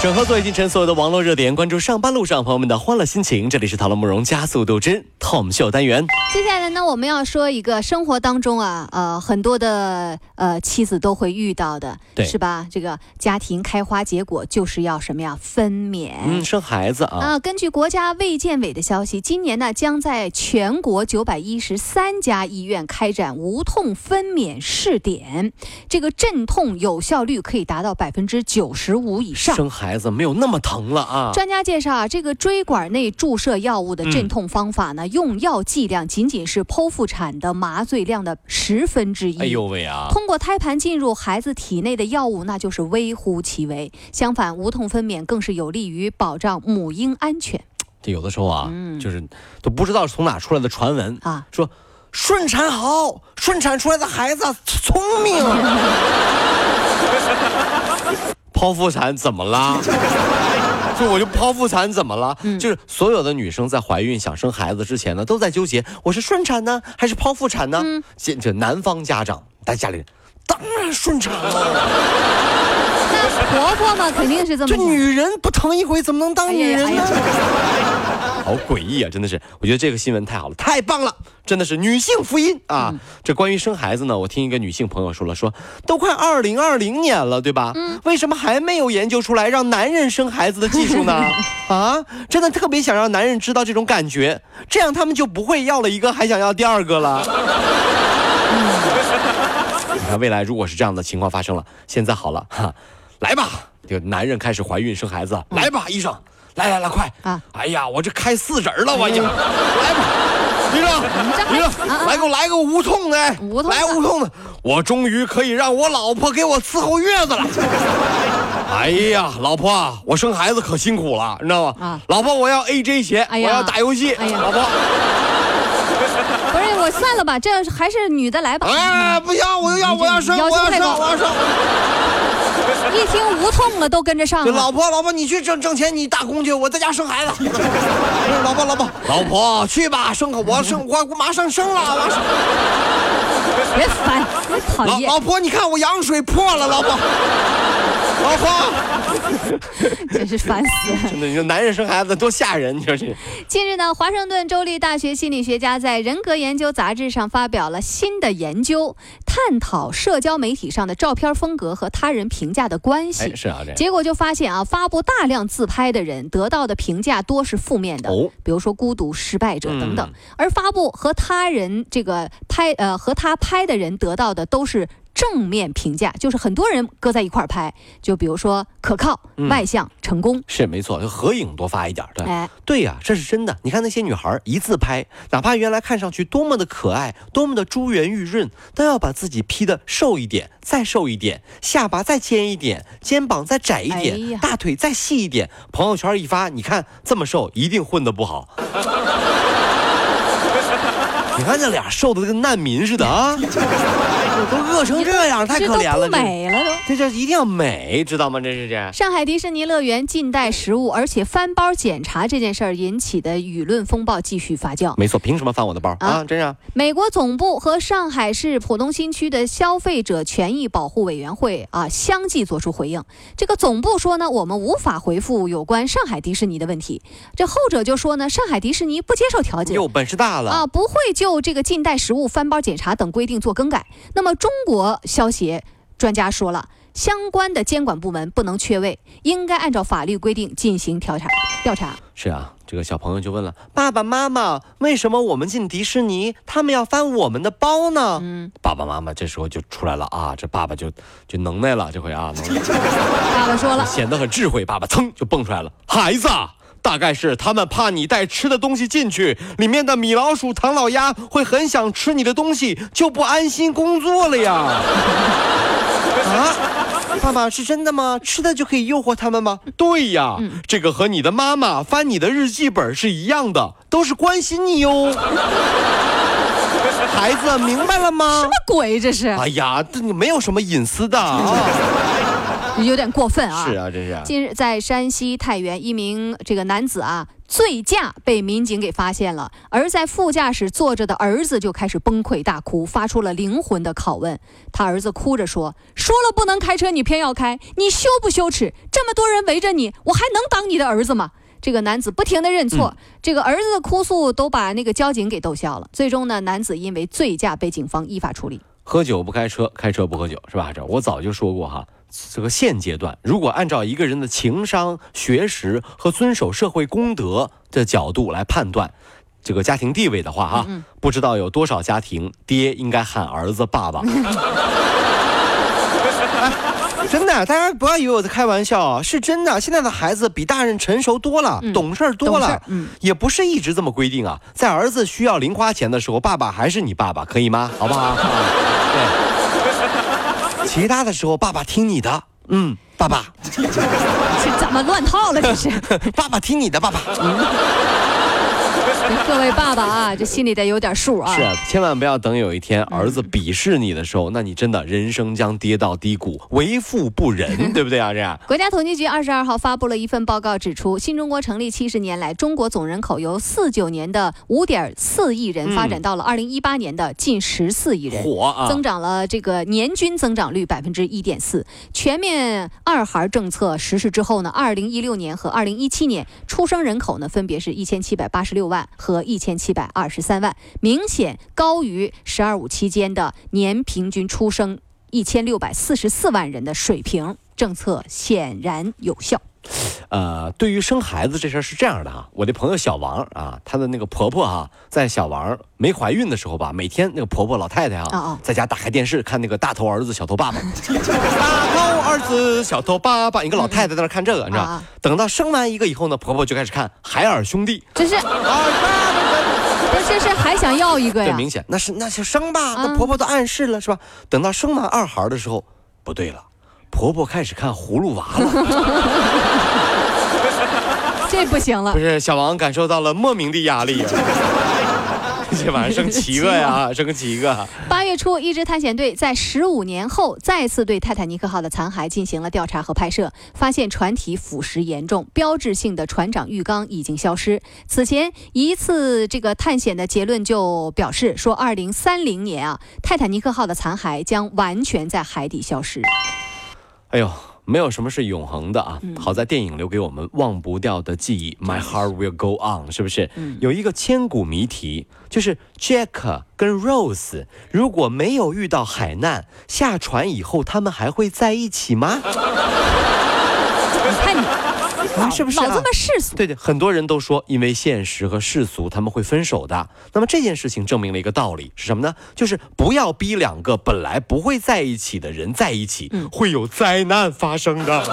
整合最近城所有的网络热点，关注上班路上朋友们的欢乐心情。这里是讨论慕容加速度之 Tom 秀单元。接下来呢，我们要说一个生活当中啊，呃，很多的呃妻子都会遇到的，对是吧？这个家庭开花结果就是要什么呀？分娩。嗯，生孩子啊，啊，根据国家卫健委的消息，今年呢将在全国九百一十三家医院开展无痛分娩试点，这个镇痛有效率可以达到百分之九十五以上。生孩子没有那么疼了啊。专家介绍啊，这个椎管内注射药物的嗯镇痛方法呢，用药剂量仅仅是剖腹产的麻醉量的十分之一。哎呦喂啊！通过胎盘进入孩子体内的药物，那就是微乎其微。相反，无痛分娩更是有利于保障母婴安全这有的时候啊，嗯就是都不知道是从哪出来的传闻，啊。说顺产好，顺产出来的孩子聪明。剖腹产怎么了？就我就剖腹产怎么了？嗯就是所有的女生在怀孕想生孩子之前呢，都在纠结，我是顺产呢，还是剖腹产呢？嗯这这男方家长在家里，当然顺产了。那婆婆嘛，肯定是这么。这女人不疼一回，怎么能当女人呢？哎好诡异啊！真的是，我觉得这个新闻太好了，太棒了，真的是女性福音啊！这关于生孩子呢，我听一个女性朋友说了，说都快二零二零年了，对吧？为什么还没有研究出来让男人生孩子的技术呢？啊，真的特别想让男人知道这种感觉，这样他们就不会要了一个还想要第二个了。你看未来如果是这样的情况发生了，现在好了哈，来吧，这个男人开始怀孕生孩子，来吧，医生，来来来，快啊！哎呀，我这开四指了，我已经，来吧，医生，医生，来给我来个无痛的，无痛的来无痛的，我终于可以让我老婆给我伺候月子了。哎呀，老婆啊，我生孩子可辛苦了，你知道吗？啊老婆，我要 AJ 鞋，哎我要打游戏，哎呀老婆。不是我算了吧，这还是女的来吧。哎，不行，我要我要生，我要生，我要生。一听无痛了，都跟着上了。老婆，老婆，你去挣挣钱，你打工去，我在家生孩子。老婆，老婆，老婆，去吧，生个我生我我马上生了，我生。别烦，别讨厌。老老婆，你看我羊水破了，老婆。老婆，真是烦死了。真的，你说男人生孩子多吓人，你说这。近日呢，华盛顿州立大学心理学家在《人格研究》杂志上发表了新的研究，探讨社交媒体上的照片风格和他人评价的关系。哎，是啊，这。结果就发现啊，发布大量自拍的人得到的评价多是负面的，哦比如说孤独、失败者等等；嗯而发布和他人这个拍呃和他拍的人得到的都是正面评价，就是很多人搁在一块儿拍，就比如说可靠、嗯外向、成功。是没错，就合影多发一点，对。哎，对呀、这是真的。你看那些女孩一自拍，哪怕原来看上去多么的可爱，多么的珠圆玉润，都要把自己 P 的瘦一点，再瘦一点，下巴再尖一点，肩膀再窄一点，哎大腿再细一点。朋友圈一发，你看这么瘦，一定混得不好。你看这俩瘦的跟难民似的啊，都饿成这样，太可怜了。不美了都。这这这一定要美，知道吗？这是这。上海迪士尼乐园禁带食物，而且翻包检查这件事儿引起的舆论风暴继续发酵。没错，凭什么翻我的包啊啊？真是啊。美国总部和上海市浦东新区的消费者权益保护委员会啊相继作出回应。这个总部说呢，我们无法回复有关上海迪士尼的问题。这后者就说呢，上海迪士尼不接受调解。哟，本事大了啊，不会就这个禁带食物、翻包检查等规定做更改。那么，中国消协专家说了，相关的监管部门不能缺位，应该按照法律规定进行调查。调查。是啊，这个小朋友就问了：“爸爸妈妈，为什么我们进迪士尼，他们要翻我们的包呢？”嗯，爸爸妈妈这时候就出来了啊，这爸爸就就能耐了，这回啊，爸爸说了，显得很智慧。爸爸噌就蹦出来了：“孩子啊，大概是他们怕你带吃的东西进去，里面的米老鼠、唐老鸭会很想吃你的东西，就不安心工作了呀。”啊，爸爸是真的吗？吃的就可以诱惑他们吗？对呀，这个和你的妈妈翻你的日记本是一样的，都是关心你哟。孩子明白了吗？什么鬼这是？哎呀，这没有什么隐私的啊。有点过分啊！是啊，这是。近日，在山西太原，一名这个男子啊醉驾被民警给发现了，而在副驾驶坐着的儿子就开始崩溃大哭，发出了灵魂的拷问。他儿子哭着说：“说了不能开车，你偏要开，你羞不羞耻？这么多人围着你，我还能当你的儿子吗？”这个男子不停的认错，这个儿子的哭诉都把那个交警给逗笑了。最终呢，男子因为醉驾被警方依法处理。喝酒不开车，开车不喝酒，是吧？这我早就说过哈。这个现阶段，如果按照一个人的情商、学识和遵守社会公德的角度来判断这个家庭地位的话，哈，不知道有多少家庭爹应该喊儿子爸爸。真的，大家不要以为我在开玩笑啊，是真的。现在的孩子比大人成熟多了，懂事多了，嗯，也不是一直这么规定啊。在儿子需要零花钱的时候，爸爸还是你爸爸，可以吗？好不好？对。其他的时候，爸爸听你的，嗯，爸爸，这怎么乱套了？这是，爸爸听你的，爸爸。各位爸爸啊，这心里得有点数啊！是啊，千万不要等有一天儿子鄙视你的时候，那你真的人生将跌到低谷，为富不仁，对不对啊？这样。国家统计局二十二号发布了一份报告，指出新中国成立七十年来，中国总人口由四九年的五点四亿人发展到了二零一八年的近十四亿人，火啊！增长了这个年均增长率百分之一点四。全面二孩政策实施之后呢，二零一六年和二零一七年出生人口呢，分别是一千七百八十六万。和一千七百二十三万，明显高于“十二五”期间的年平均出生一千六百四十四万人的水平，政策显然有效。呃，对于生孩子这事儿是这样的哈，我的朋友小王啊，她的那个婆婆哈，在小王没怀孕的时候吧，每天那个婆婆老太太啊，在家打开电视看那个大头儿子小头爸爸，大头儿子小头爸爸，一个老太太在那看这个，你知道等到生完一个以后呢，婆婆就开始看海尔兄弟，这是，这是还想要一个呀？这明显。那是那就生吧，那婆婆都暗示了是吧？等到生完二孩的时候，不对了。婆婆开始看葫芦娃了，这不行了。不是小王感受到了莫名的压力，这晚上生七个呀，生个七个。八月初，一支探险队在十五年后再次对泰坦尼克号的残骸进行了调查和拍摄，发现船体腐蚀严重，标志性的船长浴缸已经消失。此前一次这个探险的结论就表示说，二零三零年啊，泰坦尼克号的残骸将完全在海底消失。哎呦，没有什么是永恒的啊！好在电影留给我们忘不掉的记忆，My heart will go on，是不是？有一个千古谜题，就是 Jack 跟 Rose 如果没有遇到海难，下船以后他们还会在一起吗？你看你。是不是老这么世俗？对对，很多人都说，因为现实和世俗，他们会分手的。那么这件事情证明了一个道理是什么呢？就是不要逼两个本来不会在一起的人在一起，会有灾难发生的。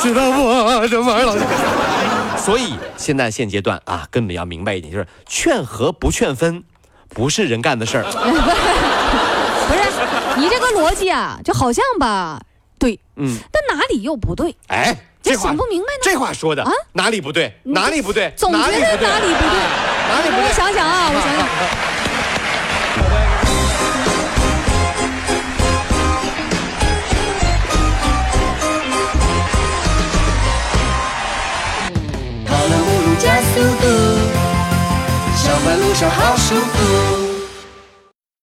知道不？这玩意儿。所以现在现阶段啊，根本要明白一点，就是劝和不劝分，不是人干的事儿。不是，你这个逻辑啊，就好像吧。对，嗯，但哪里又不对？哎，这想不明白呢。这话说的啊，哪里不对？哪里不对？总觉得哪里不对？哪里不对？我想想啊，我想想。跑了五路加速度，上班路上好舒服。